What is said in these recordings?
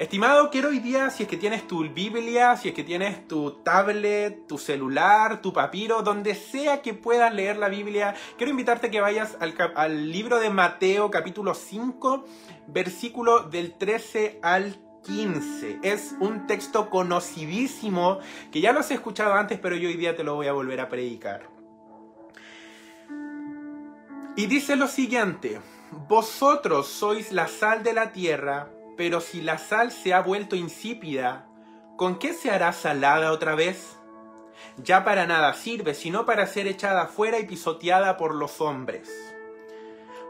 Estimado, quiero hoy día, si es que tienes tu Biblia, si es que tienes tu tablet, tu celular, tu papiro, donde sea que puedas leer la Biblia, quiero invitarte a que vayas al, al libro de Mateo capítulo 5, versículo del 13 al 15. Es un texto conocidísimo que ya lo has escuchado antes, pero yo hoy día te lo voy a volver a predicar. Y dice lo siguiente, vosotros sois la sal de la tierra, pero si la sal se ha vuelto insípida, ¿con qué se hará salada otra vez? Ya para nada sirve, sino para ser echada fuera y pisoteada por los hombres.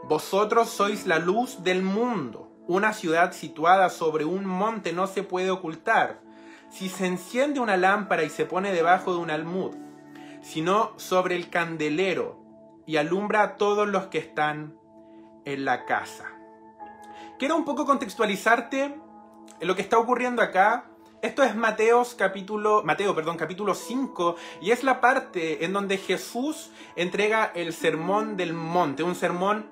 Vosotros sois la luz del mundo. Una ciudad situada sobre un monte no se puede ocultar. Si se enciende una lámpara y se pone debajo de un almud, sino sobre el candelero y alumbra a todos los que están en la casa. Quiero un poco contextualizarte en lo que está ocurriendo acá. Esto es Mateos capítulo, Mateo, perdón, capítulo 5 y es la parte en donde Jesús entrega el sermón del monte, un sermón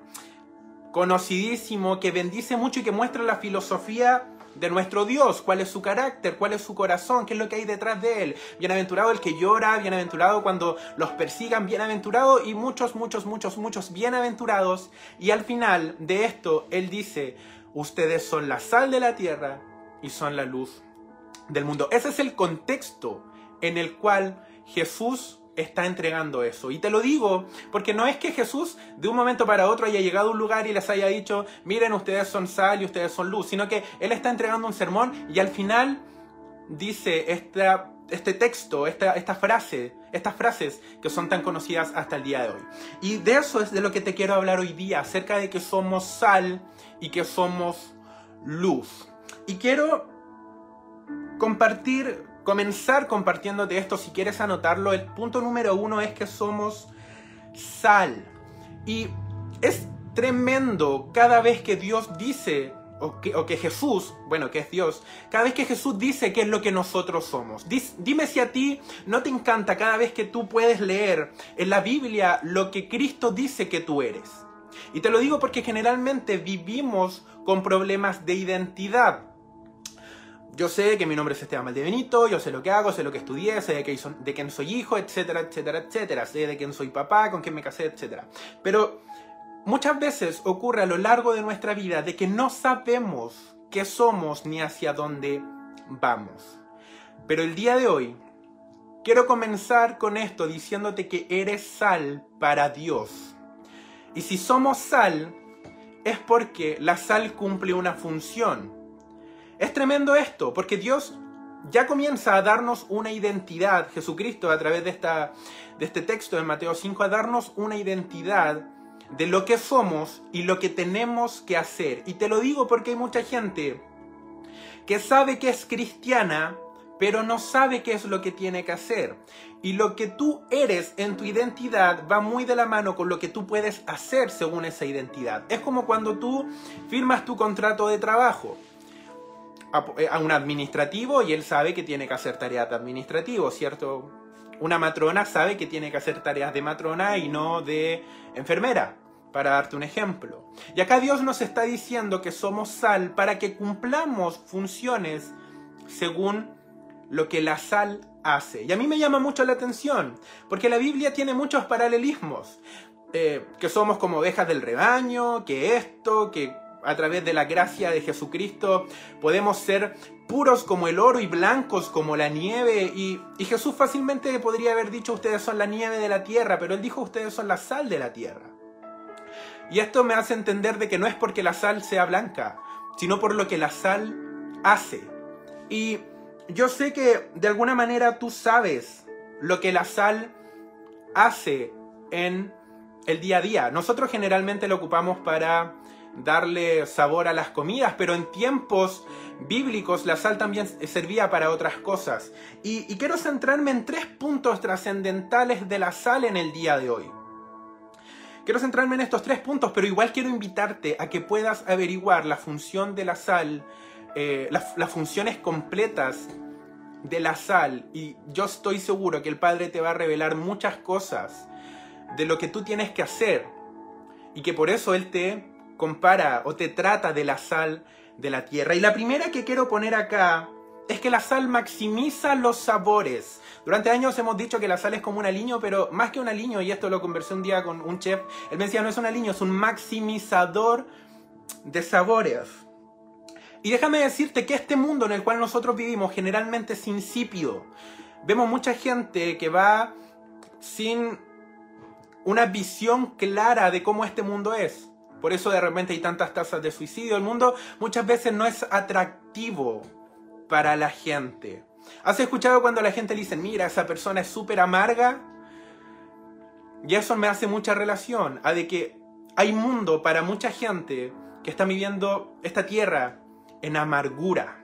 conocidísimo que bendice mucho y que muestra la filosofía de nuestro Dios, cuál es su carácter, cuál es su corazón, qué es lo que hay detrás de él. Bienaventurado el que llora, bienaventurado cuando los persigan, bienaventurado y muchos, muchos, muchos, muchos bienaventurados. Y al final de esto, él dice, ustedes son la sal de la tierra y son la luz del mundo. Ese es el contexto en el cual Jesús está entregando eso. Y te lo digo porque no es que Jesús de un momento para otro haya llegado a un lugar y les haya dicho, miren, ustedes son sal y ustedes son luz, sino que Él está entregando un sermón y al final dice esta, este texto, esta, esta frase, estas frases que son tan conocidas hasta el día de hoy. Y de eso es de lo que te quiero hablar hoy día, acerca de que somos sal y que somos luz. Y quiero compartir comenzar compartiéndote esto, si quieres anotarlo, el punto número uno es que somos sal. Y es tremendo cada vez que Dios dice, o que, Jesús, bueno, que es Dios, cada vez que Jesús dice qué es lo que nosotros somos. dime si a ti no te encanta cada vez que tú puedes leer en la Biblia lo que Cristo dice que tú eres. Y te lo digo porque generalmente vivimos con problemas de identidad. Yo sé que mi nombre es Esteban Benito, yo sé lo que hago, sé lo que estudié, sé de, de quién soy hijo, etcétera, etcétera, etcétera. Sé de quién soy papá, con quién me casé, etcétera. Pero muchas veces ocurre a lo largo de nuestra vida de que no sabemos qué somos ni hacia dónde vamos. Pero el día de hoy quiero comenzar con esto diciéndote que eres sal para Dios. Y si somos sal, es porque la sal cumple una función. Es tremendo esto, porque Dios ya comienza a darnos una identidad, Jesucristo a través de, esta, de este texto de Mateo 5, a darnos una identidad de lo que somos y lo que tenemos que hacer. Y te lo digo porque hay mucha gente que sabe que es cristiana, pero no sabe qué es lo que tiene que hacer. Y lo que tú eres en tu identidad va muy de la mano con lo que tú puedes hacer según esa identidad. Es como cuando tú firmas tu contrato de trabajo. Eh, a, un administrativo y él sabe que tiene que hacer tareas de administrativo, ¿cierto? Una matrona sabe que tiene que hacer tareas de matrona y no de enfermera, para darte un ejemplo. Y acá Dios nos está diciendo que somos sal para que cumplamos funciones según lo que la sal hace. Y a mí me llama mucho la atención, porque la Biblia tiene muchos paralelismos. Eh, que somos como ovejas del rebaño, que esto, que a través de la gracia de Jesucristo podemos ser puros como el oro y blancos como la nieve. Y, Jesús fácilmente podría haber dicho ustedes son la nieve de la tierra, pero él dijo ustedes son la sal de la tierra. Y esto me hace entender de que no es porque la sal sea blanca, sino por lo que la sal hace. Y yo sé que de alguna manera tú sabes lo que la sal hace en el día a día. Nosotros generalmente lo ocupamos para darle sabor a las comidas, pero en tiempos bíblicos la sal también servía para otras cosas. Y, quiero centrarme en tres puntos trascendentales de la sal en el día de hoy. Quiero centrarme en estos tres puntos, pero igual quiero invitarte a que puedas averiguar la función de la sal, eh, las, las funciones completas de la sal. Y yo estoy seguro que el Padre te va a revelar muchas cosas de lo que tú tienes que hacer. Y que por eso Él te compara o te trata de la sal de la tierra. Y la primera que quiero poner acá es que la sal maximiza los sabores. Durante años hemos dicho que la sal es como un aliño, pero más que un aliño, y esto lo conversé un día con un chef, él me decía, no es un aliño, es un maximizador de sabores. Y déjame decirte que este mundo en el cual nosotros vivimos generalmente es insípido. Vemos mucha gente que va sin una visión clara de cómo este mundo es. Por eso de repente hay tantas tasas de suicidio. El mundo muchas veces no es atractivo para la gente. ¿Has escuchado cuando la gente dice, mira, esa persona es súper amarga? Y eso me hace mucha relación a de que hay mundo para mucha gente que está viviendo esta tierra en amargura.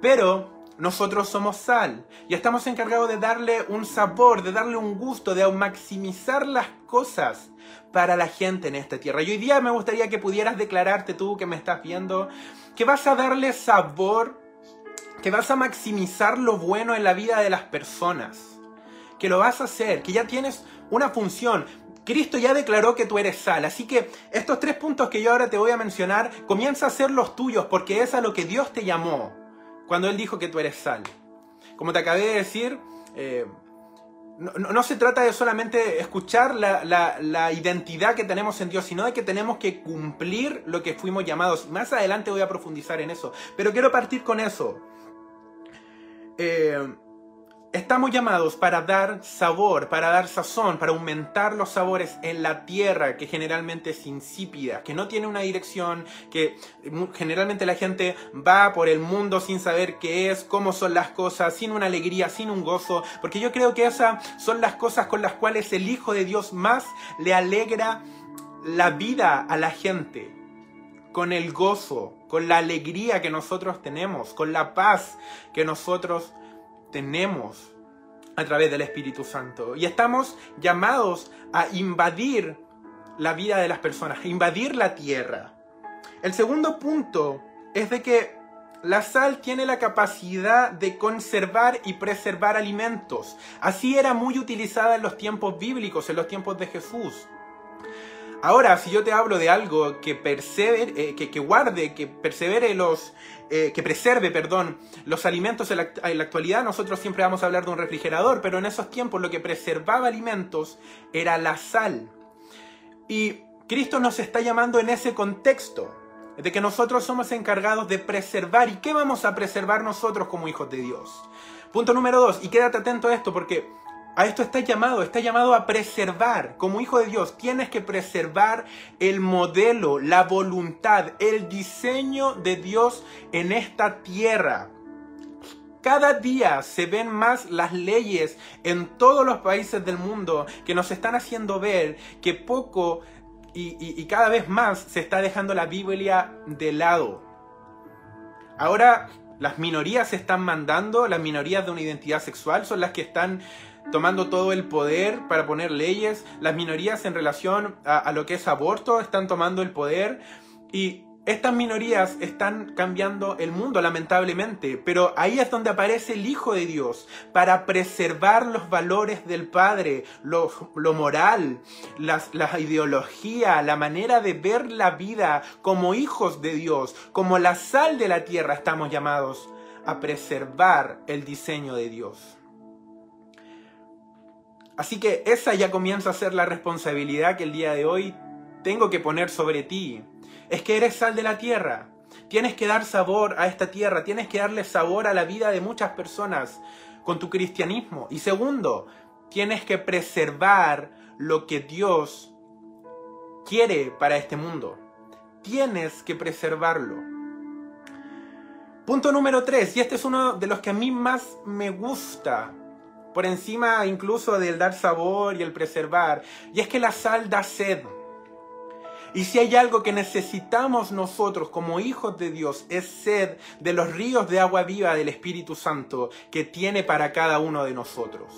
Pero nosotros somos sal y estamos encargados de darle un sabor, de darle un gusto, de maximizar las cosas para la gente en esta tierra. Y hoy día me gustaría que pudieras declararte tú que me estás viendo, que vas a darle sabor, que vas a maximizar lo bueno en la vida de las personas, que lo vas a hacer, que ya tienes una función. Cristo ya declaró que tú eres sal, así que estos tres puntos que yo ahora te voy a mencionar, comienza a ser los tuyos porque es a lo que Dios te llamó cuando Él dijo que tú eres sal. Como te acabé de decir, eh, no, se trata de solamente escuchar la, identidad que tenemos en Dios, sino de que tenemos que cumplir lo que fuimos llamados. Más adelante voy a profundizar en eso, pero quiero partir con eso. Eh, Estamos llamados para dar sabor, para dar sazón, para aumentar los sabores en la tierra que generalmente es insípida, que no tiene una dirección, que generalmente la gente va por el mundo sin saber qué es, cómo son las cosas, sin una alegría, sin un gozo, porque yo creo que esas son las cosas con las cuales el Hijo de Dios más le alegra la vida a la gente, con el gozo, con la alegría que nosotros tenemos, con la paz que nosotros tenemos a través del Espíritu Santo. Y estamos llamados a invadir la vida de las personas, a invadir la tierra. El segundo punto es de que la sal tiene la capacidad de conservar y preservar alimentos. Así era muy utilizada en los tiempos bíblicos, en los tiempos de Jesús. Ahora, si yo te hablo de algo que persevere, eh, que, guarde, que persevere los, eh, que preserve, perdón, los alimentos en la, en la, actualidad, nosotros siempre vamos a hablar de un refrigerador, pero en esos tiempos lo que preservaba alimentos era la sal. Y Cristo nos está llamando en ese contexto, de que nosotros somos encargados de preservar. ¿Y qué vamos a preservar nosotros como hijos de Dios? Punto número dos, y quédate atento a esto porque a esto está llamado, está llamado a preservar. Como hijo de Dios, tienes que preservar el modelo, la voluntad, el diseño de Dios en esta tierra. Cada día se ven más las leyes en todos los países del mundo que nos están haciendo ver que poco y, cada vez más se está dejando la Biblia de lado. Ahora las minorías se están mandando, las minorías de una identidad sexual son las que están tomando todo el poder para poner leyes. Las minorías en relación a, lo que es aborto están tomando el poder. Y estas minorías están cambiando el mundo, lamentablemente, pero ahí es donde aparece el Hijo de Dios, para preservar los valores del Padre, lo, moral, la ideología, la manera de ver la vida como hijos de Dios, como la sal de la tierra, estamos llamados a preservar el diseño de Dios. Así que esa ya comienza a ser la responsabilidad que el día de hoy tengo que poner sobre ti. Es que eres sal de la tierra. Tienes que dar sabor a esta tierra, tienes que darle sabor a la vida de muchas personas con tu cristianismo. Y segundo, tienes que preservar lo que Dios quiere para este mundo. Tienes que preservarlo. Punto número tres, y este es uno de los que a mí más me gusta por encima incluso del dar sabor y el preservar. Y es que la sal da sed. Y si hay algo que necesitamos nosotros como hijos de Dios, es sed de los ríos de agua viva del Espíritu Santo que tiene para cada uno de nosotros.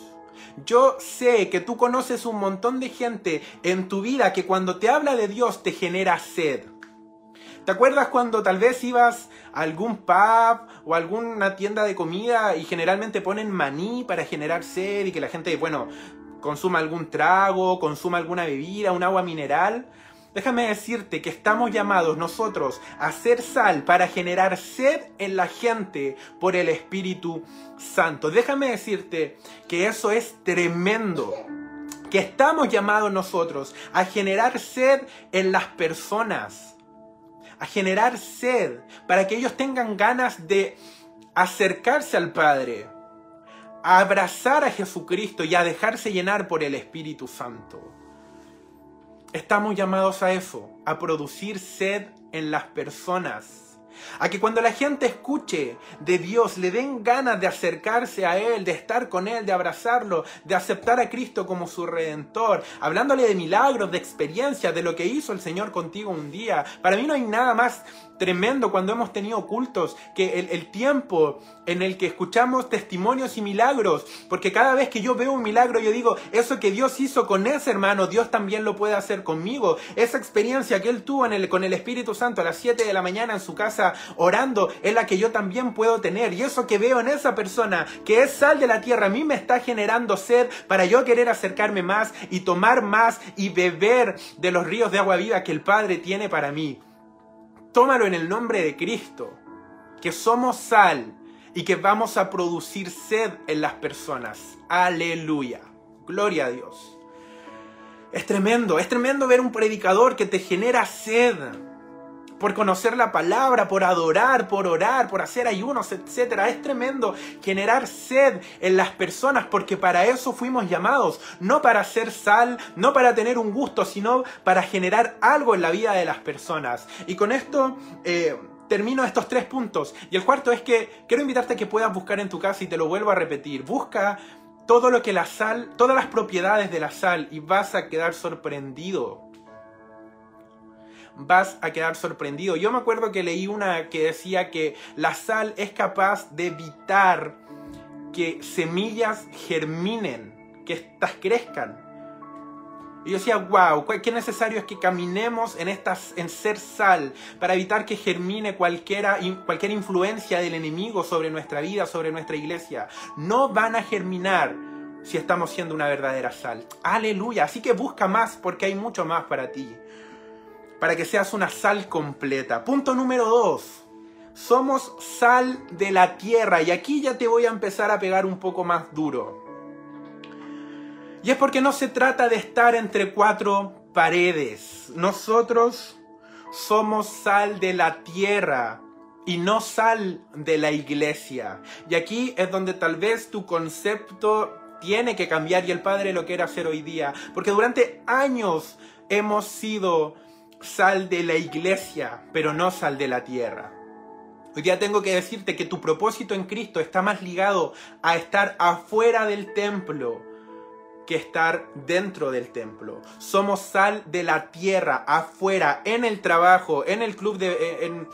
Yo sé que tú conoces un montón de gente en tu vida que cuando te habla de Dios te genera sed. ¿Te acuerdas cuando tal vez ibas a algún pub o alguna tienda de comida y generalmente ponen maní para generar sed y que la gente, bueno, consuma algún trago, consuma alguna bebida, un agua mineral? Déjame decirte que estamos llamados nosotros a ser sal para generar sed en la gente por el Espíritu Santo. Déjame decirte que eso es tremendo. Que estamos llamados nosotros a generar sed en las personas. A generar sed para que ellos tengan ganas de acercarse al Padre. A abrazar a Jesucristo y a dejarse llenar por el Espíritu Santo. Estamos llamados a eso, a producir sed en las personas. A que cuando la gente escuche de Dios le den ganas de acercarse a Él, de estar con Él, de abrazarlo, de aceptar a Cristo como su redentor, hablándole de milagros, de experiencias, de lo que hizo el Señor contigo un día. Para mí no hay nada más tremendo cuando hemos tenido cultos, que el, tiempo en el que escuchamos testimonios y milagros, porque cada vez que yo veo un milagro yo digo, eso que Dios hizo con ese hermano, Dios también lo puede hacer conmigo. Esa experiencia que él tuvo con el Espíritu Santo a las 7 de la mañana en su casa orando, es la que yo también puedo tener. Y eso que veo en esa persona, que es sal de la tierra, a mí me está generando sed para yo querer acercarme más y tomar más y beber de los ríos de agua viva que el Padre tiene para mí. Tómalo en el nombre de Cristo, que somos sal y que vamos a producir sed en las personas. Aleluya. Gloria a Dios. Es tremendo, es tremendo ver un predicador que te genera sed por conocer la palabra, por adorar, por orar, por hacer ayunos, etc. Es tremendo generar sed en las personas porque para eso fuimos llamados, no para hacer sal, no para tener un gusto, sino para generar algo en la vida de las personas. Y con esto... Eh, termino estos tres puntos. Y el cuarto es que quiero invitarte a que puedas buscar en tu casa y te lo vuelvo a repetir. Busca todo lo que la sal, todas las propiedades de la sal y vas a quedar sorprendido vas a quedar sorprendido. Yo me acuerdo que leí una que decía que la sal es capaz de evitar que semillas germinen, que estas crezcan. Y yo decía, wow, qué necesario es que caminemos en, estas, en ser sal para evitar que germine cualquiera, cualquier influencia del enemigo sobre nuestra vida, sobre nuestra iglesia. No van a germinar si estamos siendo una verdadera sal. Aleluya. Así que busca más porque hay mucho más para ti para que seas una sal completa. Punto número dos. Somos sal de la tierra. Y aquí ya te voy a empezar a pegar un poco más duro. Y es porque no se trata de estar entre cuatro paredes. Nosotros somos sal de la tierra y no sal de la iglesia. Y aquí es donde tal vez tu concepto tiene que cambiar y el Padre lo quiere hacer hoy día. Porque durante años hemos sido sal de la iglesia, pero no sal de la tierra. Hoy día tengo que decirte que tu propósito en Cristo está más ligado a estar afuera del templo que estar dentro del templo. Somos sal de la tierra, afuera, en el trabajo, en el club de... Eh, en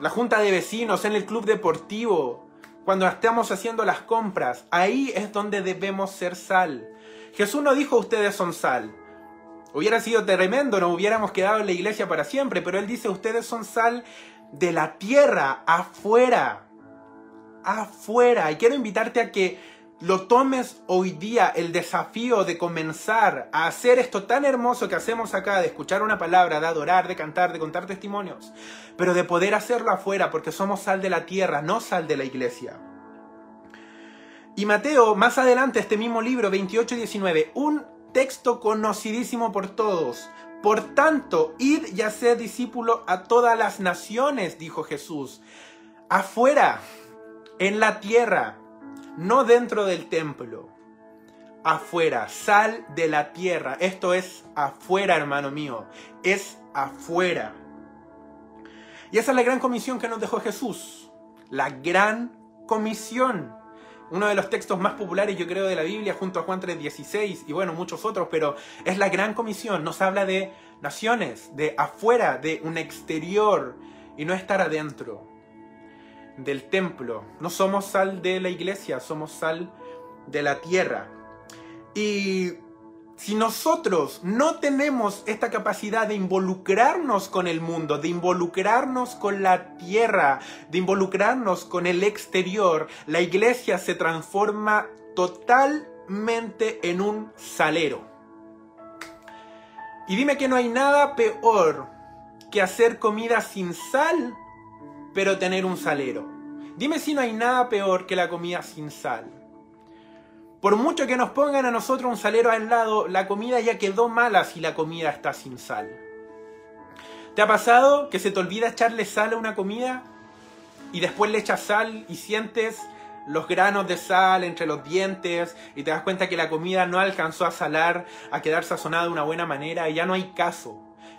la junta de vecinos, en el club deportivo, cuando estamos haciendo las compras. Ahí es donde debemos ser sal. Jesús no dijo ustedes son sal. Hubiera sido tremendo, nos hubiéramos quedado en la iglesia para siempre, pero él dice, ustedes son sal de la tierra, afuera, afuera. Y quiero invitarte a que lo tomes hoy día, el desafío de comenzar a hacer esto tan hermoso que hacemos acá, de escuchar una palabra, de adorar, de cantar, de contar testimonios, pero de poder hacerlo afuera, porque somos sal de la tierra, no sal de la iglesia. Y Mateo, más adelante, este mismo libro, 28 y 19, un texto conocidísimo por todos. Por tanto, id y haced discípulo a todas las naciones, dijo Jesús. Afuera, en la tierra, no dentro del templo. Afuera, sal de la tierra. Esto es afuera, hermano mío. Es afuera. Y esa es la gran comisión que nos dejó Jesús. La gran comisión uno de los textos más populares, yo creo, de la Biblia, junto a Juan 3.16 y bueno, muchos otros, pero es la gran comisión. Nos habla de naciones, de afuera, de un exterior y no estar adentro del templo. No somos sal de la iglesia, somos sal de la tierra. Y si nosotros no tenemos esta capacidad de involucrarnos con el mundo, de involucrarnos con la tierra, de involucrarnos con el exterior, la iglesia se transforma totalmente en un salero. Y dime que no hay nada peor que hacer comida sin sal, pero tener un salero. Dime si no hay nada peor que la comida sin sal. Por mucho que nos pongan a nosotros un salero al lado, la comida ya quedó mala si la comida está sin sal. ¿Te ha pasado que se te olvida echarle sal a una comida y después le echas sal y sientes los granos de sal entre los dientes y te das cuenta que la comida no alcanzó a salar, a quedar sazonada de una buena manera y ya no hay caso?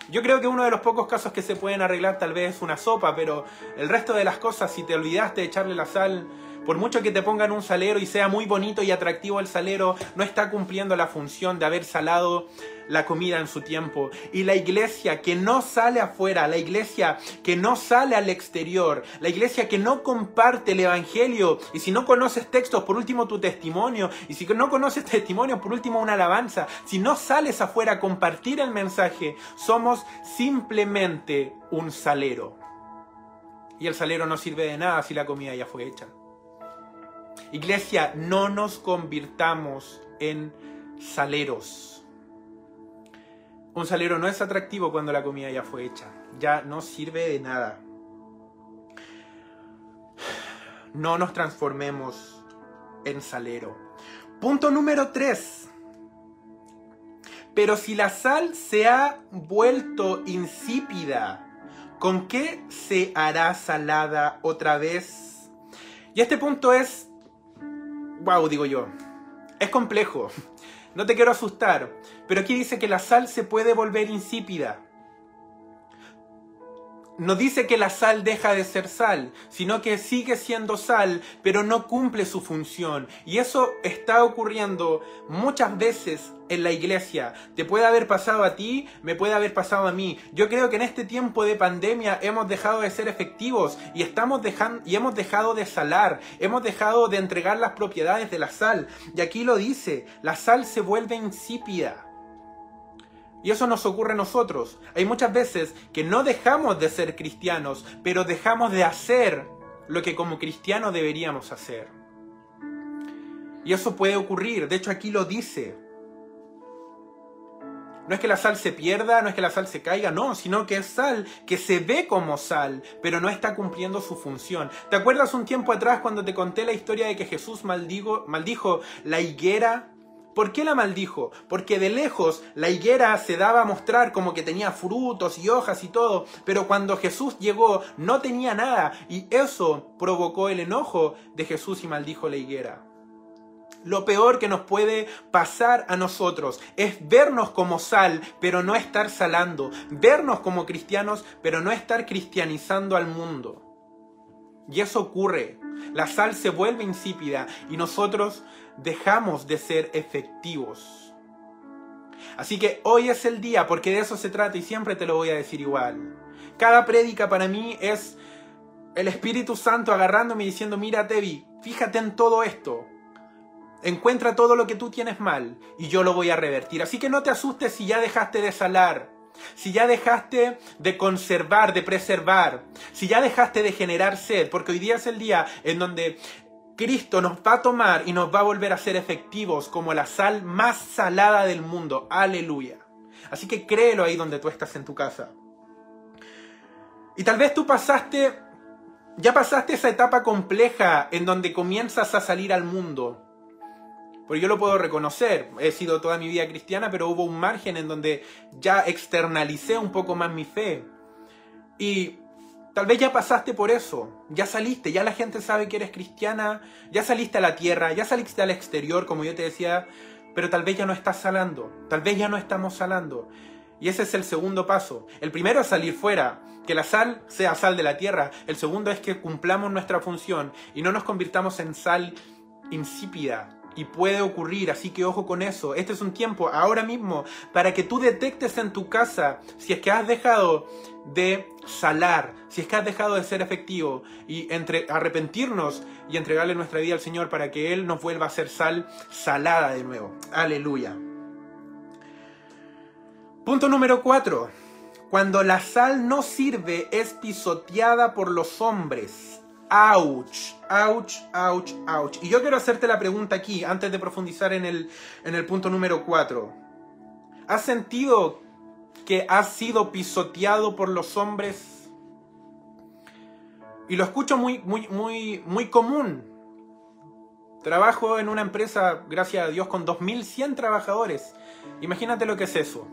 Yo creo que uno de los pocos casos que se pueden arreglar tal vez es una sopa, pero el resto de las cosas, si te olvidaste de echarle la sal, por mucho que te pongan un salero y sea muy bonito y atractivo el salero, no está cumpliendo la función de haber salado la comida en su tiempo. Y la iglesia que no sale afuera, la iglesia que no sale al exterior, la iglesia que no comparte el Evangelio, y si no conoces textos, por último tu testimonio, y si no conoces testimonio, por último una alabanza, si no sales afuera a compartir el mensaje, somos simplemente un salero. Y el salero no sirve de nada si la comida ya fue hecha. Iglesia, no nos convirtamos en saleros. Un salero no es atractivo cuando la comida ya fue hecha. Ya no sirve de nada. No nos transformemos en salero. Punto número 3. Pero si la sal se ha vuelto insípida, ¿con qué se hará salada otra vez? Y este punto es wow, digo yo. Es complejo. No te quiero asustar, pero aquí dice que la sal se puede volver insípida no dice que la sal deja de ser sal, sino que sigue siendo sal, pero no cumple su función. Y eso está ocurriendo muchas veces en la iglesia. Te puede haber pasado a ti, me puede haber pasado a mí. Yo creo que en este tiempo de pandemia hemos dejado de ser efectivos y estamos y hemos dejado de salar, hemos dejado de entregar las propiedades de la sal. Y aquí lo dice, la sal se vuelve insípida. Y eso nos ocurre a nosotros. Hay muchas veces que no dejamos de ser cristianos, pero dejamos de hacer lo que como cristianos deberíamos hacer. Y eso puede ocurrir, de hecho aquí lo dice. No es que la sal se pierda, no es que la sal se caiga, no, sino que es sal que se ve como sal, pero no está cumpliendo su función. ¿Te acuerdas un tiempo atrás cuando te conté la historia de que Jesús maldijo, maldijo la higuera ¿Por qué la maldijo? Porque de lejos la higuera se daba a mostrar como que tenía frutos y hojas y todo, pero cuando Jesús llegó no tenía nada y eso provocó el enojo de Jesús y maldijo la higuera. Lo peor que nos puede pasar a nosotros es vernos como sal, pero no estar salando, vernos como cristianos, pero no estar cristianizando al mundo. Y eso ocurre. La sal se vuelve insípida y nosotros dejamos de ser efectivos. Así que hoy es el día, porque de eso se trata y siempre te lo voy a decir igual. Cada prédica para mí es el Espíritu Santo agarrándome y diciendo, mira Tevi, fíjate en todo esto. Encuentra todo lo que tú tienes mal y yo lo voy a revertir. Así que no te asustes si ya dejaste de salar, si ya dejaste de conservar, de preservar, si ya dejaste de generar sed, porque hoy día es el día en donde Cristo nos va a tomar y nos va a volver a ser efectivos como la sal más salada del mundo. Aleluya. Así que créelo ahí donde tú estás en tu casa. Y tal vez tú pasaste, ya pasaste esa etapa compleja en donde comienzas a salir al mundo. Porque yo lo puedo reconocer, he sido toda mi vida cristiana, pero hubo un margen en donde ya externalicé un poco más mi fe. Y Tal vez ya pasaste por eso, ya saliste, ya la gente sabe que eres cristiana, ya saliste a la tierra, ya saliste al exterior, como yo te decía, pero tal vez ya no estás salando, tal vez ya no estamos salando. Y ese es el segundo paso. El primero es salir fuera, que la sal sea sal de la tierra. El segundo es que cumplamos nuestra función y no nos convirtamos en sal insípida, y puede ocurrir, así que ojo con eso. Este es un tiempo ahora mismo para que tú detectes en tu casa si es que has dejado de salar, si es que has dejado de ser efectivo y entre arrepentirnos y entregarle nuestra vida al Señor para que Él nos vuelva a ser sal salada de nuevo. Aleluya. Punto número 4. Cuando la sal no sirve es pisoteada por los hombres Ouch, ouch, ouch, ouch. Y yo quiero hacerte la pregunta aquí, antes de profundizar en el, en el punto número 4. ¿Has sentido que has sido pisoteado por los hombres? Y lo escucho muy, muy, muy, muy común. Trabajo en una empresa, gracias a Dios, con 2.100 trabajadores. Imagínate lo que es eso.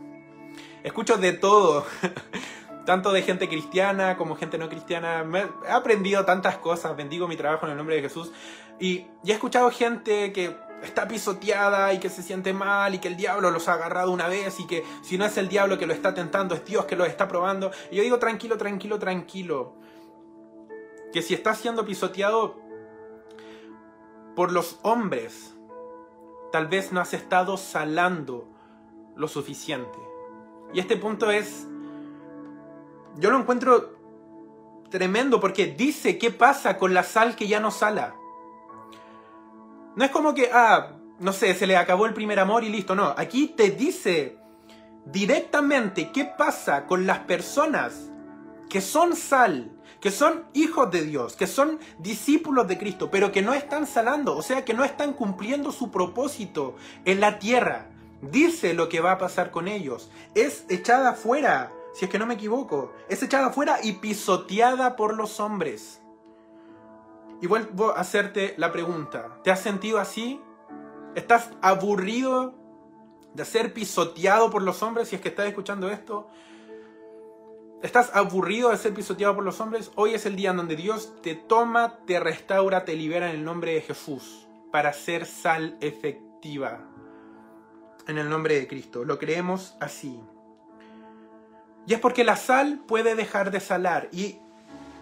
Escucho de todo. tanto de gente cristiana como gente no cristiana. he aprendido tantas cosas, bendigo mi trabajo en el nombre de Jesús. Y, he escuchado gente que está pisoteada y que se siente mal y que el diablo los ha agarrado una vez y que si no es el diablo que lo está tentando, es Dios que lo está probando. Y yo digo, tranquilo, tranquilo, tranquilo. Que si estás siendo pisoteado por los hombres, tal vez no has estado salando lo suficiente. Y este punto es yo lo encuentro tremendo porque dice qué pasa con la sal que ya no sala. No es como que, ah, no sé, se le acabó el primer amor y listo. No, aquí te dice directamente qué pasa con las personas que son sal, que son hijos de Dios, que son discípulos de Cristo, pero que no están salando, o sea, que no están cumpliendo su propósito en la tierra. Dice lo que va a pasar con ellos. Es echada fuera si es que no me equivoco, es echada afuera y pisoteada por los hombres. Y vuelvo a hacerte la pregunta, ¿te has sentido así? ¿Estás aburrido de ser pisoteado por los hombres si es que estás escuchando esto? ¿Estás aburrido de ser pisoteado por los hombres? Hoy es el día en donde Dios te toma, te restaura, te libera en el nombre de Jesús para ser sal efectiva. En el nombre de Cristo. Lo creemos así. Y es porque la sal puede dejar de salar. Y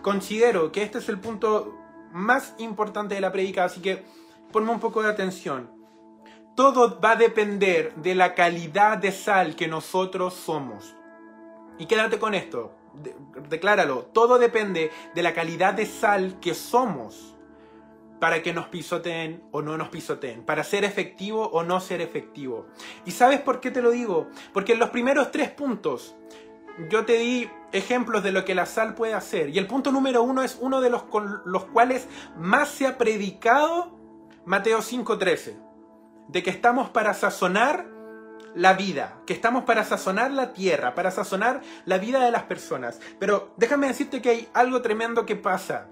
considero que este es el punto más importante de la predica, así que ponme un poco de atención. Todo va a depender de la calidad de sal que nosotros somos. Y quédate con esto, decláralo. Todo depende de la calidad de sal que somos para que nos pisoteen o no nos pisoteen, para ser efectivo o no ser efectivo. ¿Y sabes por qué te lo digo? Porque en los primeros tres puntos yo te di ejemplos de lo que la sal puede hacer. Y el punto número uno es uno de los con los cuales más se ha predicado Mateo 5.13. De que estamos para sazonar la vida, que estamos para sazonar la tierra, para sazonar la vida de las personas. Pero déjame decirte que hay algo tremendo que pasa.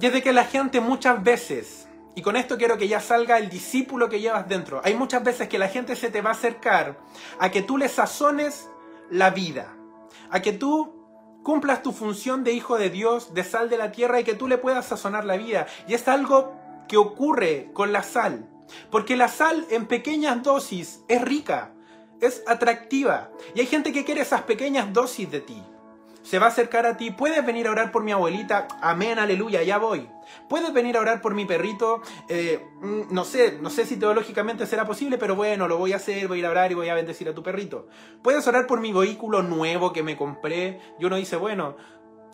Y es de que la gente muchas veces, y con esto quiero que ya salga el discípulo que llevas dentro, hay muchas veces que la gente se te va a acercar a que tú le sazones la vida, a que tú cumplas tu función de hijo de Dios, de sal de la tierra y que tú le puedas sazonar la vida. Y es algo que ocurre con la sal, porque la sal en pequeñas dosis es rica, es atractiva. Y hay gente que quiere esas pequeñas dosis de ti se va a acercar a ti. Puedes venir a orar por mi abuelita. Amén, aleluya, ya voy. Puedes venir a orar por mi perrito. Eh, mm, no sé, no sé si teológicamente será posible, pero bueno, lo voy a hacer, voy a ir a orar y voy a bendecir a tu perrito. Puedes orar por mi vehículo nuevo que me compré. Y uno dice, bueno,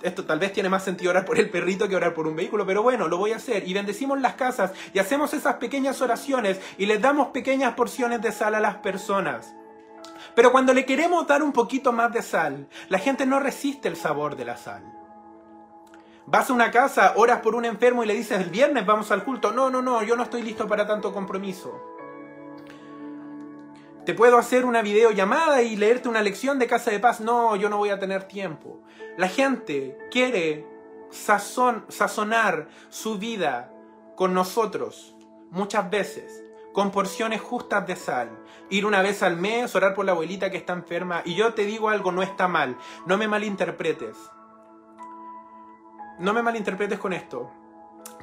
esto tal vez tiene más sentido orar por el perrito que orar por un vehículo, pero bueno, lo voy a hacer. Y bendecimos las casas y hacemos esas pequeñas oraciones y les damos pequeñas porciones de sal a las personas. Pero cuando le queremos dar un poquito más de sal, la gente no resiste el sabor de la sal. Vas a una casa, oras por un enfermo y le dices el viernes vamos al culto. No, no, no, yo no estoy listo para tanto compromiso. Te puedo hacer una videollamada y leerte una lección de casa de paz. No, yo no voy a tener tiempo. La gente quiere sazonar su vida con nosotros muchas veces con porciones justas de sal. Ir una vez al mes, orar por la abuelita que está enferma. Y yo te digo algo, no está mal. No me malinterpretes. No me malinterpretes con esto.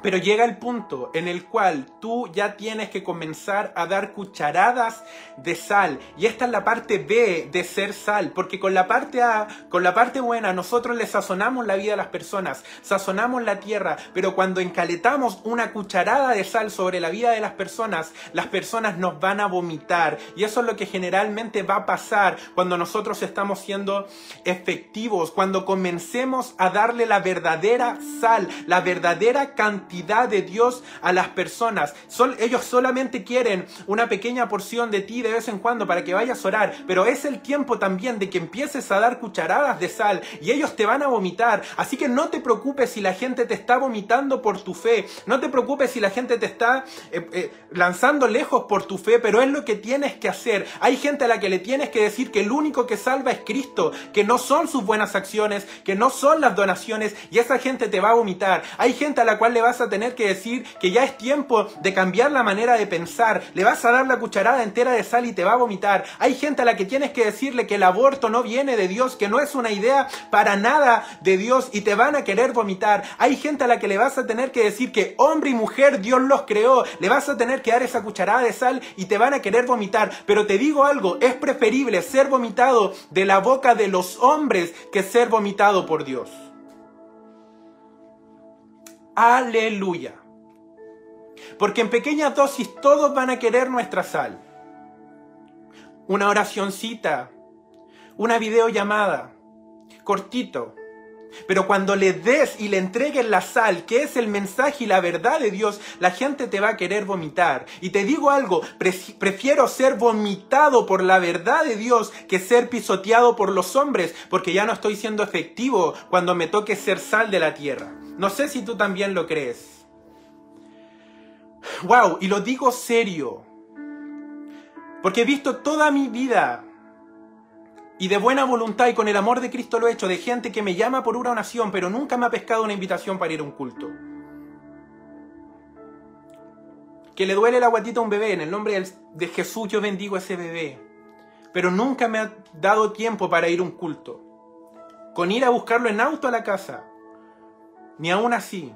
Pero llega el punto en el cual tú ya tienes que comenzar a dar cucharadas de sal. Y esta es la parte B de ser sal. Porque con la parte A, con la parte buena, nosotros le sazonamos la vida a las personas, sazonamos la tierra. Pero cuando encaletamos una cucharada de sal sobre la vida de las personas, las personas nos van a vomitar. Y eso es lo que generalmente va a pasar cuando nosotros estamos siendo efectivos. Cuando comencemos a darle la verdadera sal, la verdadera cantidad de Dios a las personas. ellos solamente quieren una pequeña porción de ti de vez en cuando para que vayas a orar, pero es el tiempo también de que empieces a dar cucharadas de sal y ellos te van a vomitar. Así que no te preocupes si la gente te está vomitando por tu fe, no te preocupes si la gente te está eh, eh, lanzando lejos por tu fe, pero es lo que tienes que hacer. Hay gente a la que le tienes que decir que el único que salva es Cristo, que no son sus buenas acciones, que no son las donaciones y esa gente te va a vomitar. Hay gente a la cual le vas a tener que decir que ya es tiempo de cambiar la manera de pensar, le vas a dar la cucharada entera de sal y te va a vomitar. Hay gente a la que tienes que decirle que el aborto no viene de Dios, que no es una idea para nada de Dios y te van a querer vomitar. Hay gente a la que le vas a tener que decir que hombre y mujer Dios los creó, le vas a tener que dar esa cucharada de sal y te van a querer vomitar. Pero te digo algo, es preferible ser vomitado de la boca de los hombres que ser vomitado por Dios. Aleluya. Porque en pequeñas dosis todos van a querer nuestra sal. Una oracioncita, una videollamada, cortito. Pero cuando le des y le entregues la sal, que es el mensaje y la verdad de Dios, la gente te va a querer vomitar. Y te digo algo, prefiero ser vomitado por la verdad de Dios que ser pisoteado por los hombres, porque ya no estoy siendo efectivo cuando me toque ser sal de la tierra. No sé si tú también lo crees. Wow, y lo digo serio. Porque he visto toda mi vida y de buena voluntad y con el amor de Cristo lo he hecho, de gente que me llama por una oración, pero nunca me ha pescado una invitación para ir a un culto. Que le duele la guatita a un bebé, en el nombre de Jesús yo bendigo a ese bebé. Pero nunca me ha dado tiempo para ir a un culto. Con ir a buscarlo en auto a la casa. Ni aún así.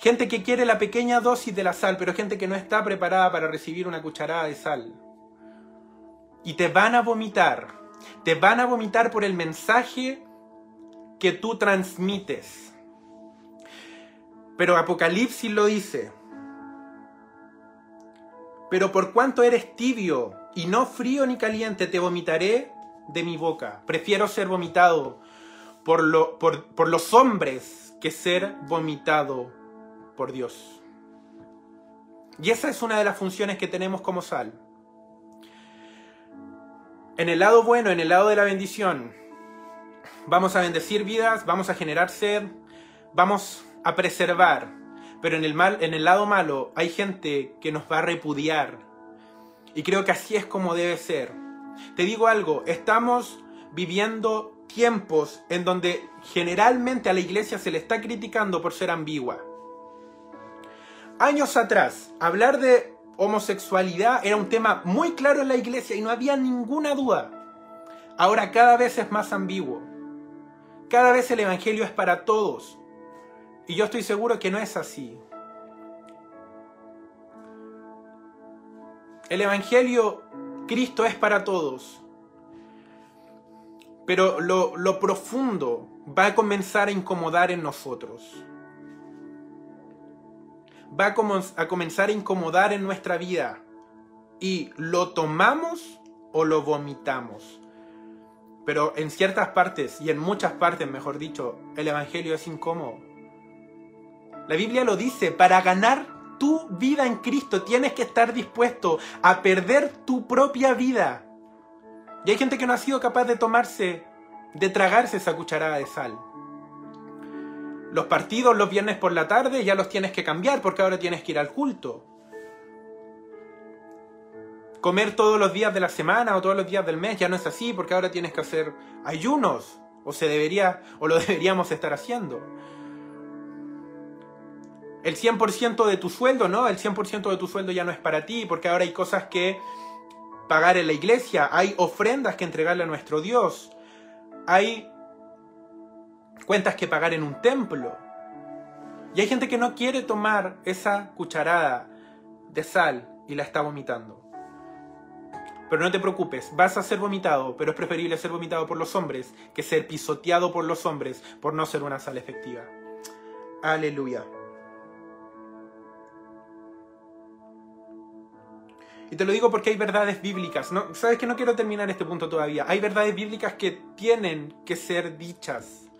Gente que quiere la pequeña dosis de la sal, pero gente que no está preparada para recibir una cucharada de sal. Y te van a vomitar te van a vomitar por el mensaje que tú transmites. Pero Apocalipsis lo dice. Pero por cuanto eres tibio y no frío ni caliente, te vomitaré de mi boca. Prefiero ser vomitado por, los hombres que ser vomitado por Dios. Y esa es una de las funciones que tenemos como sal en el lado bueno, en el lado de la bendición, vamos a bendecir vidas, vamos a generar sed, vamos a preservar. Pero en el, mal, en el lado malo hay gente que nos va a repudiar. Y creo que así es como debe ser. Te digo algo, estamos viviendo tiempos en donde generalmente a la iglesia se le está criticando por ser ambigua. Años atrás, hablar de homosexualidad era un tema muy claro en la iglesia y no había ninguna duda. Ahora cada vez es más ambiguo. Cada vez el Evangelio es para todos. Y yo estoy seguro que no es así. El Evangelio, Cristo es para todos. Pero lo, profundo va a comenzar a incomodar en nosotros va a, comenzar a incomodar en nuestra vida. Y lo tomamos o lo vomitamos. Pero en ciertas partes, y en muchas partes, mejor dicho, el Evangelio es incómodo. La Biblia lo dice, para ganar tu vida en Cristo tienes que estar dispuesto a perder tu propia vida. Y hay gente que no ha sido capaz de tomarse, de tragarse esa cucharada de sal. Los partidos los viernes por la tarde ya los tienes que cambiar porque ahora tienes que ir al culto. Comer todos los días de la semana o todos los días del mes ya no es así porque ahora tienes que hacer ayunos o se debería o lo deberíamos estar haciendo. El 100% de tu sueldo, ¿no? El 100% de tu sueldo ya no es para ti porque ahora hay cosas que pagar en la iglesia, hay ofrendas que entregarle a nuestro Dios. Hay cuentas que pagar en un templo. Y hay gente que no quiere tomar esa cucharada de sal y la está vomitando. Pero no te preocupes, vas a ser vomitado, pero es preferible ser vomitado por los hombres que ser pisoteado por los hombres por no ser una sal efectiva. Aleluya. Y te lo digo porque hay verdades bíblicas. ¿no? Sabes que no quiero terminar este punto todavía. Hay verdades bíblicas que tienen que ser dichas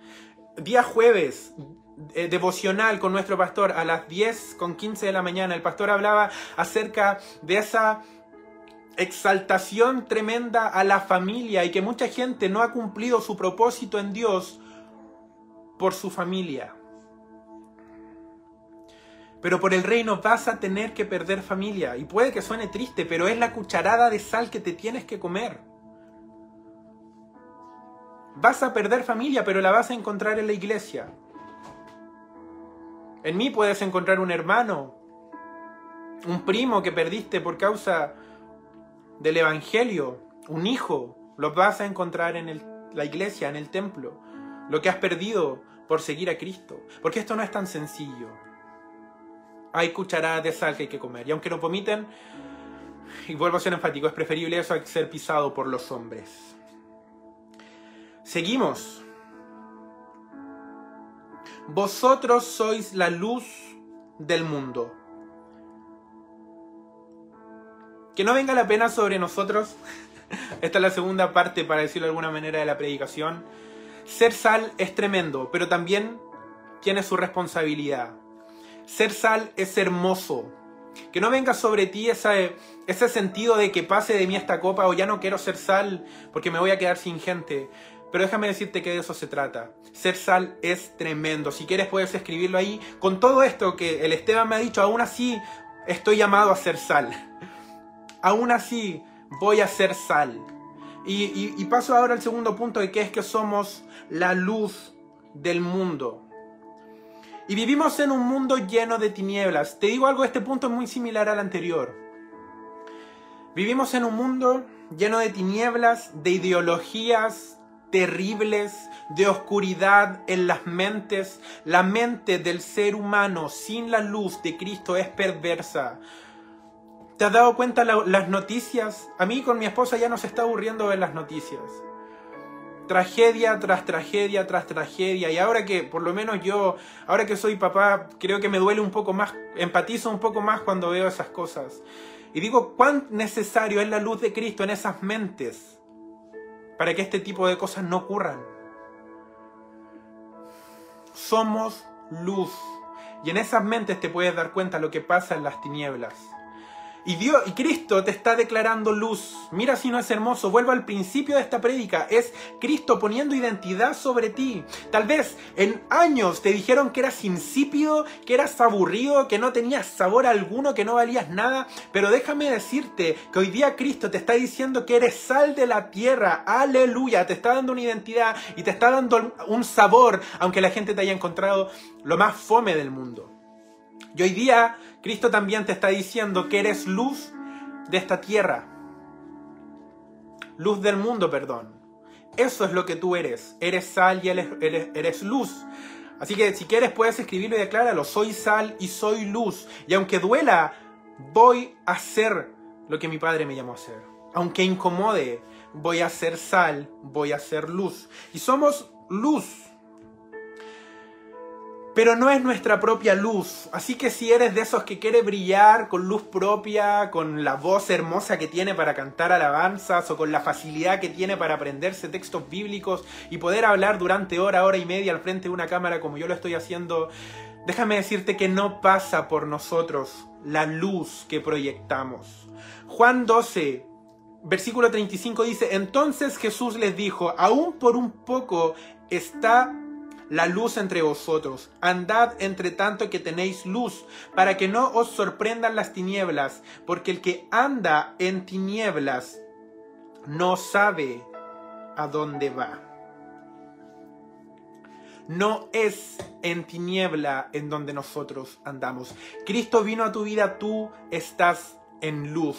día jueves, eh, devocional con nuestro pastor a las 10 con 15 de la mañana, el pastor hablaba acerca de esa exaltación tremenda a la familia y que mucha gente no ha cumplido su propósito en Dios por su familia. Pero por el reino vas a tener que perder familia. Y puede que suene triste, pero es la cucharada de sal que te tienes que comer. Vas a perder familia, pero la vas a encontrar en la iglesia. En mí puedes encontrar un hermano, un primo que perdiste por causa del Evangelio, un hijo, lo vas a encontrar en la iglesia, en el templo. Lo que has perdido por seguir a Cristo. Porque esto no es tan sencillo hay cucharadas de sal que hay que comer. Y aunque no vomiten, y vuelvo a ser enfático, es preferible eso a ser pisado por los hombres. Seguimos. Vosotros sois la luz del mundo. Que no venga la pena sobre nosotros. Esta es la segunda parte, para decirlo de alguna manera, de la predicación. Ser sal es tremendo, pero también tiene su responsabilidad. Ser sal es hermoso. Que no venga sobre ti ese, ese sentido de que pase de mí esta copa o ya no quiero ser sal porque me voy a quedar sin gente. Pero déjame decirte que de eso se trata. Ser sal es tremendo. Si quieres puedes escribirlo ahí. Con todo esto que el Esteban me ha dicho, aún así estoy llamado a ser sal. Aún así voy a ser sal. Y, paso ahora al segundo punto que es que somos la luz del mundo. Y vivimos en un mundo lleno de tinieblas. Te digo algo, este punto es muy similar al anterior. Vivimos en un mundo lleno de tinieblas, de ideologías terribles, de oscuridad en las mentes. La mente del ser humano sin la luz de Cristo es perversa. ¿Te has dado cuenta las noticias? A mí con mi esposa ya nos está aburriendo ver las noticias tragedia tras tragedia tras tragedia. Y ahora que, por lo menos yo, ahora que soy papá, creo que me duele un poco más, empatizo un poco más cuando veo esas cosas. Y digo, cuán necesario es la luz de Cristo en esas mentes para que este tipo de cosas no ocurran. Somos luz. Y en esas mentes te puedes dar cuenta lo que pasa en las tinieblas. Y Dios y Cristo te está declarando luz. Mira si no es hermoso. Vuelvo al principio de esta prédica. Es Cristo poniendo identidad sobre ti. Tal vez en años te dijeron que eras insípido, que eras aburrido, que no tenías sabor alguno, que no valías nada. Pero déjame decirte que hoy día Cristo te está diciendo que eres sal de la tierra. Aleluya. Te está dando una identidad y te está dando un sabor, aunque la gente te haya encontrado lo más fome del mundo. Y hoy día Cristo también te está diciendo que eres luz de esta tierra. Luz del mundo, perdón. Eso es lo que tú eres. Eres sal y eres, luz. Así que si quieres puedes escribirlo y decláralo. Soy sal y soy luz. Y aunque duela, voy a hacer lo que mi padre me llamó a hacer. Aunque incomode, voy a ser sal, voy a ser luz. Y somos luz pero no es nuestra propia luz. Así que si eres de esos que quiere brillar con luz propia, con la voz hermosa que tiene para cantar alabanzas o con la facilidad que tiene para aprenderse textos bíblicos y poder hablar durante hora, hora y media al frente de una cámara como yo lo estoy haciendo, déjame decirte que no pasa por nosotros la luz que proyectamos. Juan 12, versículo 35 dice, entonces Jesús les dijo, aún por un poco está la luz entre vosotros. Andad entre tanto que tenéis luz, para que no os sorprendan las tinieblas, porque el que anda en tinieblas no sabe a dónde va. No es en tiniebla en donde nosotros andamos. Cristo vino a tu vida, tú estás en luz.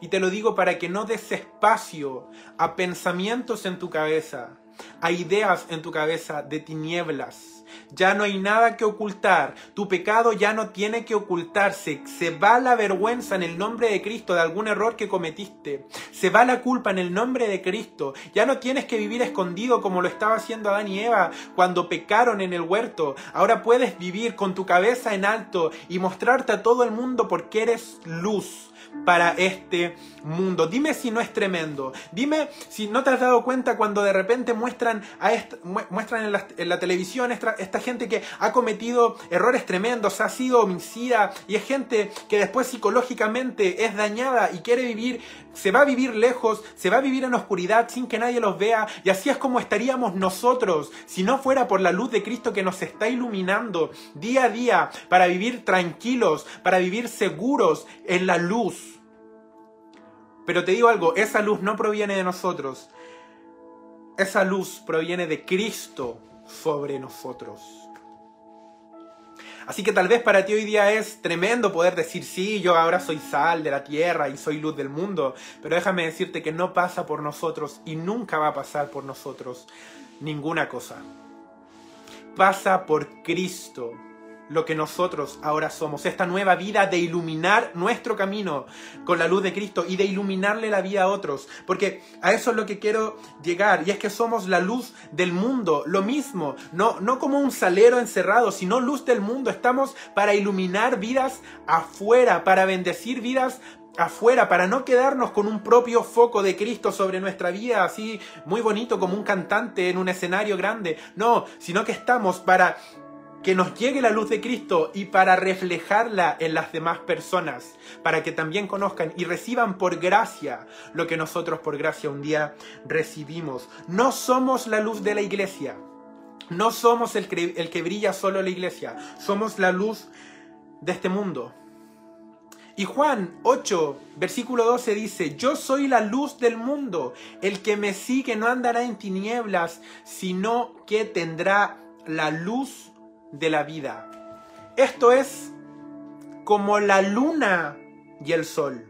Y te lo digo para que no des espacio a pensamientos en tu cabeza, hay ideas en tu cabeza de tinieblas. Ya no hay nada que ocultar. Tu pecado ya no tiene que ocultarse. Se va la vergüenza en el nombre de Cristo de algún error que cometiste. Se va la culpa en el nombre de Cristo. Ya no tienes que vivir escondido como lo estaba haciendo Adán y Eva cuando pecaron en el huerto. Ahora puedes vivir con tu cabeza en alto y mostrarte a todo el mundo porque eres luz para este mundo. Dime si no es tremendo. Dime si no te has dado cuenta cuando de repente muestran, a muestran en, la, televisión esta, esta gente que ha cometido errores tremendos, ha sido homicida y es gente que después psicológicamente es dañada y quiere vivir, se va a vivir lejos, se va a vivir en oscuridad sin que nadie los vea y así es como estaríamos nosotros si no fuera por la luz de Cristo que nos está iluminando día a día para vivir tranquilos, para vivir seguros en la luz. Pero te digo algo, esa luz no proviene de nosotros. Esa luz proviene de Cristo sobre nosotros. Así que tal vez para ti hoy día es tremendo poder decir, sí, yo ahora soy sal de la tierra y soy luz del mundo, pero déjame decirte que no pasa por nosotros y nunca va a pasar por nosotros ninguna cosa. Pasa por Cristo lo que nosotros ahora somos, esta nueva vida de iluminar nuestro camino con la luz de Cristo y de iluminarle la vida a otros, porque a eso es lo que quiero llegar, y es que somos la luz del mundo, lo mismo, no, no como un salero encerrado, sino luz del mundo, estamos para iluminar vidas afuera, para bendecir vidas afuera para no quedarnos con un propio foco de Cristo sobre nuestra vida, así muy bonito como un cantante en un escenario grande. No, sino que estamos para que nos llegue la luz de Cristo y para reflejarla en las demás personas, para que también conozcan y reciban por gracia lo que nosotros por gracia un día recibimos. No somos la luz de la iglesia, no somos el que, el que brilla solo la iglesia, somos la luz de este mundo. Y Juan 8, versículo 12 dice, yo soy la luz del mundo, el que me sigue no andará en tinieblas, sino que tendrá la luz de la vida. Esto es como la luna y el sol.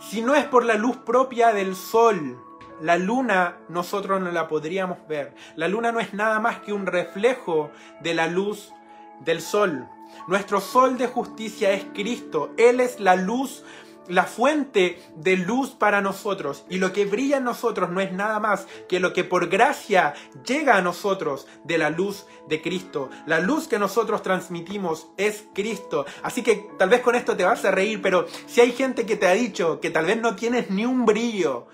Si no es por la luz propia del sol, la luna nosotros no la podríamos ver. La luna no es nada más que un reflejo de la luz del sol. Nuestro sol de justicia es Cristo. Él es la luz la fuente de luz para nosotros. Y lo que brilla en nosotros no es nada más que lo que por gracia llega a nosotros de la luz de Cristo. La luz que nosotros transmitimos es Cristo. Así que tal vez con esto te vas a reír, pero si hay gente que te ha dicho que tal vez no tienes ni un brillo,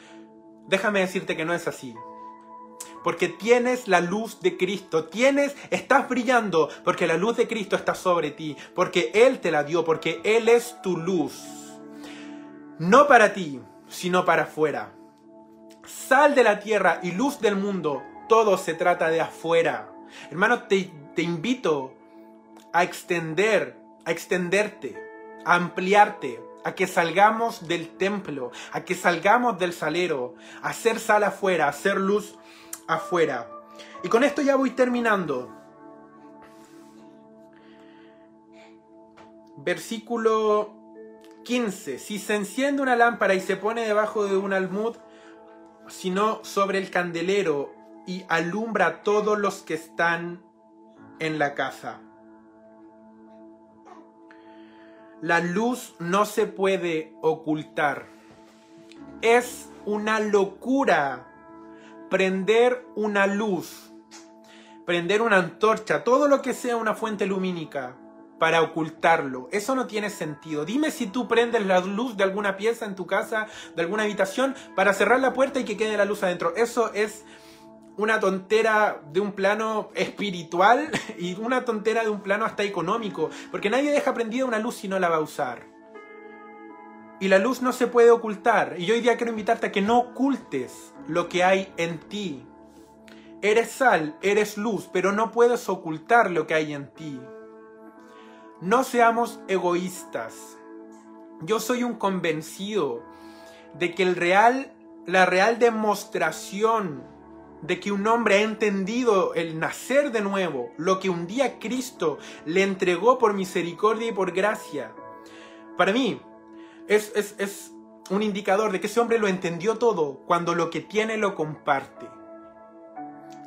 déjame decirte que no es así porque tienes la luz de Cristo, tienes, estás brillando porque la luz de Cristo está sobre ti, porque Él te la dio, porque Él es tu luz no para ti, sino para afuera. Sal de la tierra y luz del mundo, todo se trata de afuera. Hermano, te, invito a extender, a extenderte, a ampliarte, a que salgamos del templo, a que salgamos del salero, a hacer sal afuera, a hacer luz afuera. Y con esto ya voy terminando. Versículo 15. Si se enciende una lámpara y se pone debajo de un almud, sino sobre el candelero y alumbra a todos los que están en la casa. La luz no se puede ocultar. Es una locura prender una luz, prender una antorcha, todo lo que sea una fuente lumínica para ocultarlo. Eso no tiene sentido. Dime si tú prendes la luz de alguna pieza en tu casa, de alguna habitación, para cerrar la puerta y que quede la luz adentro. Eso es una tontera de un plano espiritual y una tontera de un plano hasta económico, porque nadie deja prendida una luz si no la va a usar. Y la luz no se puede ocultar. Y yo hoy día quiero invitarte a que no ocultes lo que hay en ti. Eres sal, eres luz, pero no puedes ocultar lo que hay en ti. No seamos egoístas. Yo soy un convencido de que el real, la real demostración de que un hombre ha entendido el nacer de nuevo, lo que un día Cristo le entregó por misericordia y por gracia, para mí es, es, es un indicador de que ese hombre lo entendió todo cuando lo que tiene lo comparte.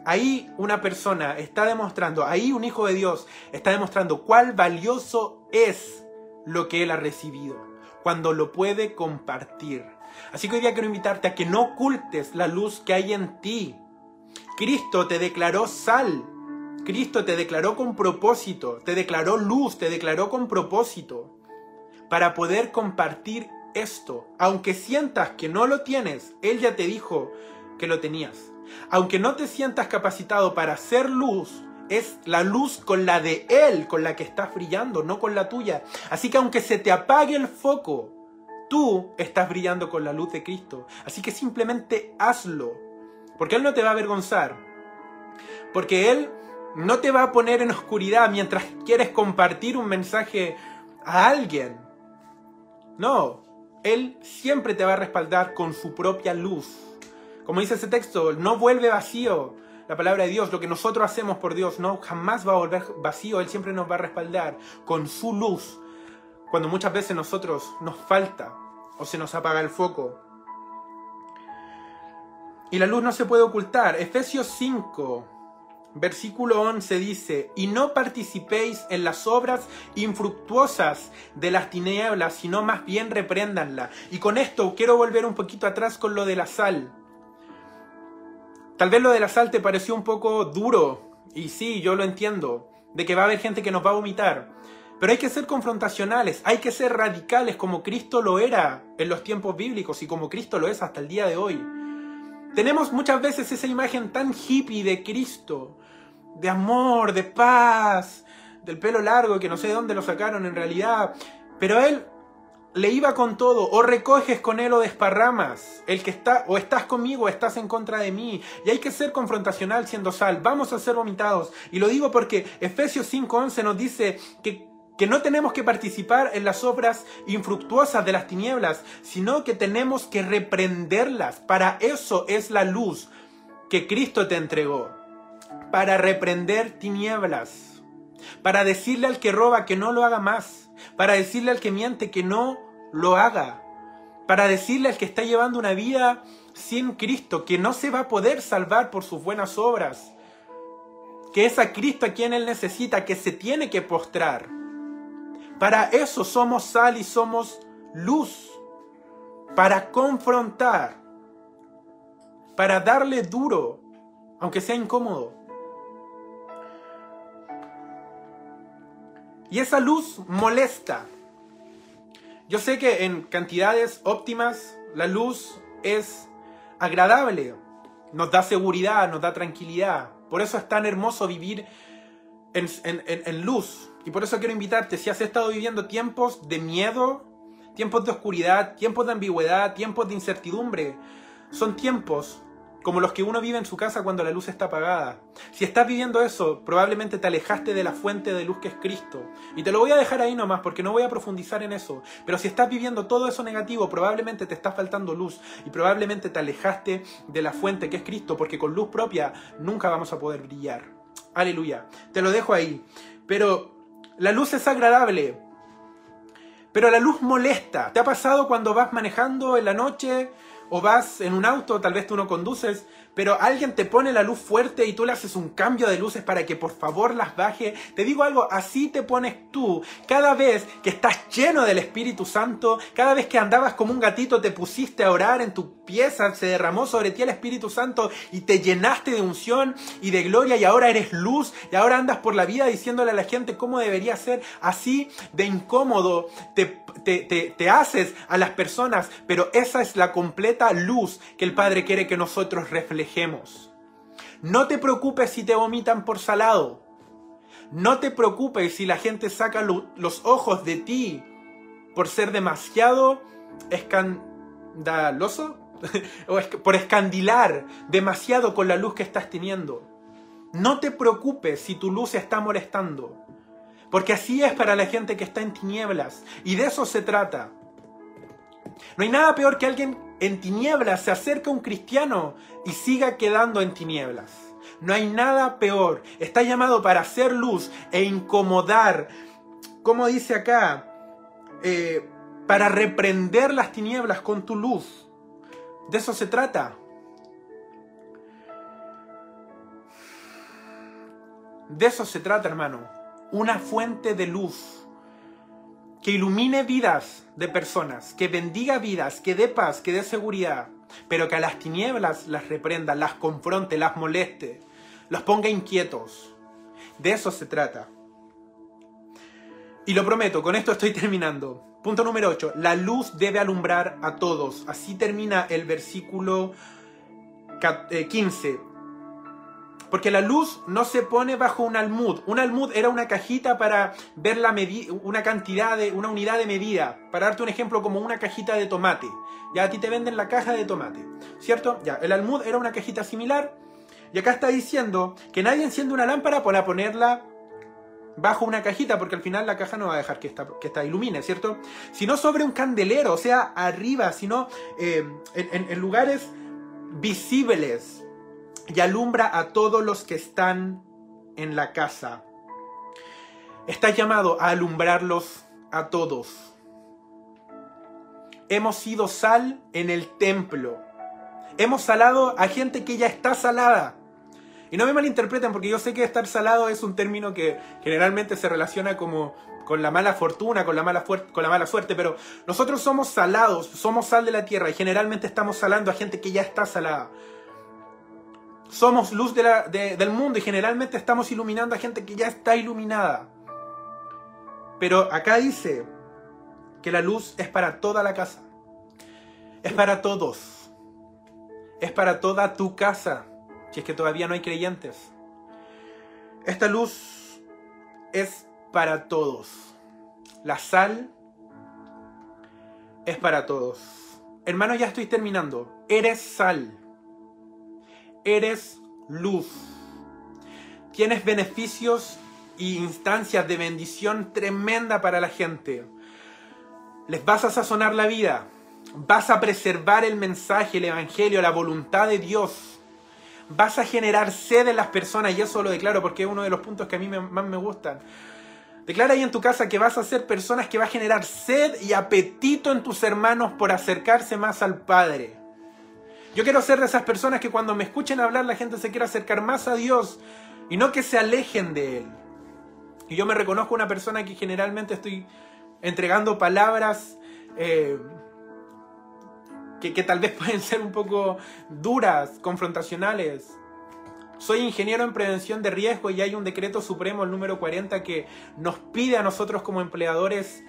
Ahí una persona está demostrando, ahí un hijo de Dios está demostrando cuál valioso es lo que él ha recibido, cuando lo puede compartir. Así que hoy día quiero invitarte a que no ocultes la luz que hay en ti. Cristo te declaró sal, Cristo te declaró con propósito, te declaró luz, te declaró con propósito, para poder compartir esto. Aunque sientas que no lo tienes, Él ya te dijo que lo tenías. Aunque no te sientas capacitado para hacer luz, es la luz con la de Él, con la que estás brillando, no con la tuya. Así que aunque se te apague el foco, tú estás brillando con la luz de Cristo. Así que simplemente hazlo. Porque Él no te va a avergonzar. Porque Él no te va a poner en oscuridad mientras quieres compartir un mensaje a alguien. No, Él siempre te va a respaldar con su propia luz. Como dice ese texto, no vuelve vacío la palabra de Dios, lo que nosotros hacemos por Dios, no jamás va a volver vacío, Él siempre nos va a respaldar con su luz. Cuando muchas veces nosotros nos falta o se nos apaga el foco. Y la luz no se puede ocultar. Efesios 5, versículo 11 dice, y no participéis en las obras infructuosas de las tinieblas, sino más bien repréndanla. Y con esto quiero volver un poquito atrás con lo de la sal. Tal vez lo de la sal te pareció un poco duro, y sí, yo lo entiendo, de que va a haber gente que nos va a vomitar. Pero hay que ser confrontacionales, hay que ser radicales como Cristo lo era en los tiempos bíblicos y como Cristo lo es hasta el día de hoy. Tenemos muchas veces esa imagen tan hippie de Cristo, de amor, de paz, del pelo largo que no sé de dónde lo sacaron en realidad, pero Él le iba con todo, o recoges con él o desparramas. El que está, o estás conmigo o estás en contra de mí. Y hay que ser confrontacional siendo sal. Vamos a ser vomitados. Y lo digo porque Efesios 5:11 nos dice que, que no tenemos que participar en las obras infructuosas de las tinieblas, sino que tenemos que reprenderlas. Para eso es la luz que Cristo te entregó. Para reprender tinieblas. Para decirle al que roba que no lo haga más. Para decirle al que miente que no lo haga. Para decirle al que está llevando una vida sin Cristo, que no se va a poder salvar por sus buenas obras, que es a Cristo a quien Él necesita, que se tiene que postrar. Para eso somos sal y somos luz, para confrontar, para darle duro, aunque sea incómodo. Y esa luz molesta, yo sé que en cantidades óptimas la luz es agradable, nos da seguridad, nos da tranquilidad. Por eso es tan hermoso vivir en, luz. Y por eso quiero invitarte, si has estado viviendo tiempos de miedo, tiempos de oscuridad, tiempos de ambigüedad, tiempos de incertidumbre, son tiempos como los que uno vive en su casa cuando la luz está apagada. Si estás viviendo eso, probablemente te alejaste de la fuente de luz que es Cristo. Y te lo voy a dejar ahí nomás porque no voy a profundizar en eso. Pero si estás viviendo todo eso negativo, probablemente te está faltando luz y probablemente te alejaste de la fuente que es Cristo porque con luz propia nunca vamos a poder brillar. Aleluya. Te lo dejo ahí. Pero la luz es agradable. Pero la luz molesta. ¿Te ha pasado cuando vas manejando en la noche? O vas en un auto, tal vez tú no conduces, pero alguien te pone la luz fuerte y tú le haces un cambio de luces para que por favor las baje. Te digo algo, así te pones tú. Cada vez que estás lleno del Espíritu Santo, cada vez que andabas como un gatito, te pusiste a orar en tu pieza, se derramó sobre ti el Espíritu Santo y te llenaste de unción y de gloria y ahora eres luz y ahora andas por la vida diciéndole a la gente cómo debería ser. Así de incómodo te, te, te haces a las personas, pero esa es la completa luz que el Padre quiere que nosotros reflejemos no te preocupes si te vomitan por salado. No te preocupes si la gente saca los ojos de ti por ser demasiado escandaloso o por escandilar demasiado con la luz que estás teniendo. No te preocupes si tu luz está molestando, porque así es para la gente que está en tinieblas y de eso se trata. No hay nada peor que alguien en tinieblas se acerca un cristiano y siga quedando en tinieblas. No hay nada peor. Está llamado para hacer luz e incomodar. Como dice acá, eh, para reprender las tinieblas con tu luz. De eso se trata. De eso se trata, hermano. Una fuente de luz que ilumine vidas de personas, que bendiga vidas, que dé paz, que dé seguridad, pero que a las tinieblas las reprenda, las confronte, las moleste, los ponga inquietos. De eso se trata. Y lo prometo, con esto estoy terminando. Punto número 8. La luz debe alumbrar a todos. Así termina el versículo 15. Porque la luz no se pone bajo un almud. Un almud era una cajita para ver la una cantidad una unidad de medida. Para darte un ejemplo, como una cajita de tomate. Ya a ti te venden la caja de tomate. ¿Cierto? Ya, el almud era una cajita similar. Y acá está diciendo que nadie enciende una lámpara para ponerla bajo una cajita, porque al final la caja no va a dejar que esta, que esta ilumine, ¿cierto? Sino sobre un candelero, o sea, arriba, sino eh, en lugares visibles y alumbra a todos los que están en la casa. Está llamado a alumbrarlos a todos. Hemos sido sal en el templo. Hemos salado a gente que ya está salada. Y no me malinterpreten porque yo sé que estar salado es un término que generalmente se relaciona como con la mala fortuna, con la mala, con la mala suerte, pero nosotros somos salados, somos sal de la tierra y generalmente estamos salando a gente que ya está salada. Somos luz del mundo y generalmente estamos iluminando a gente que ya está iluminada. Pero acá dice que la luz es para toda la casa. Es para todos. Es para toda tu casa. Si es que todavía no hay creyentes. Esta luz es para todos. La sal es para todos. Hermano, ya estoy terminando. Eres sal eres luz. Tienes beneficios e instancias de bendición tremenda para la gente. Les vas a sazonar la vida. Vas a preservar el mensaje, el evangelio, la voluntad de Dios. Vas a generar sed en las personas y eso lo declaro porque es uno de los puntos que a mí más me gustan. Declara ahí en tu casa que vas a ser personas que va a generar sed y apetito en tus hermanos por acercarse más al Padre. Yo quiero ser de esas personas que cuando me escuchen hablar la gente se quiera acercar más a Dios y no que se alejen de Él. Y yo me reconozco una persona que generalmente estoy entregando palabras eh, que, que tal vez pueden ser un poco duras, confrontacionales. Soy ingeniero en prevención de riesgo y hay un decreto supremo, el número 40, que nos pide a nosotros como empleadores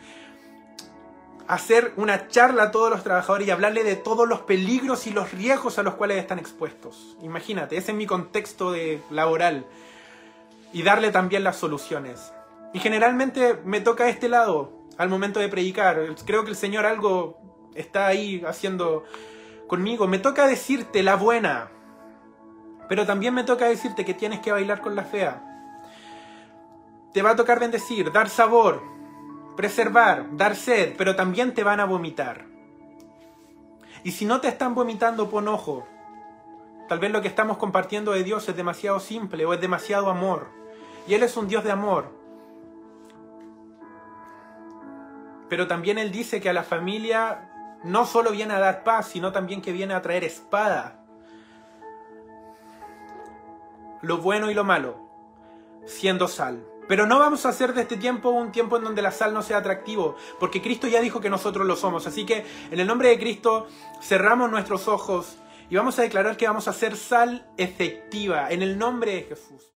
hacer una charla a todos los trabajadores y hablarle de todos los peligros y los riesgos a los cuales están expuestos. Imagínate, ese es mi contexto de laboral. Y darle también las soluciones. Y generalmente me toca este lado al momento de predicar. Creo que el Señor algo está ahí haciendo conmigo. Me toca decirte la buena, pero también me toca decirte que tienes que bailar con la fea. Te va a tocar bendecir, dar sabor, preservar, dar sed, pero también te van a vomitar. Y si no te están vomitando, pon ojo. Tal vez lo que estamos compartiendo de Dios es demasiado simple o es demasiado amor. Y Él es un Dios de amor. Pero también Él dice que a la familia no solo viene a dar paz, sino también que viene a traer espada. Lo bueno y lo malo, siendo sal. Pero no vamos a hacer de este tiempo un tiempo en donde la sal no sea atractivo, porque Cristo ya dijo que nosotros lo somos. Así que en el nombre de Cristo cerramos nuestros ojos y vamos a declarar que vamos a ser sal efectiva en el nombre de Jesús.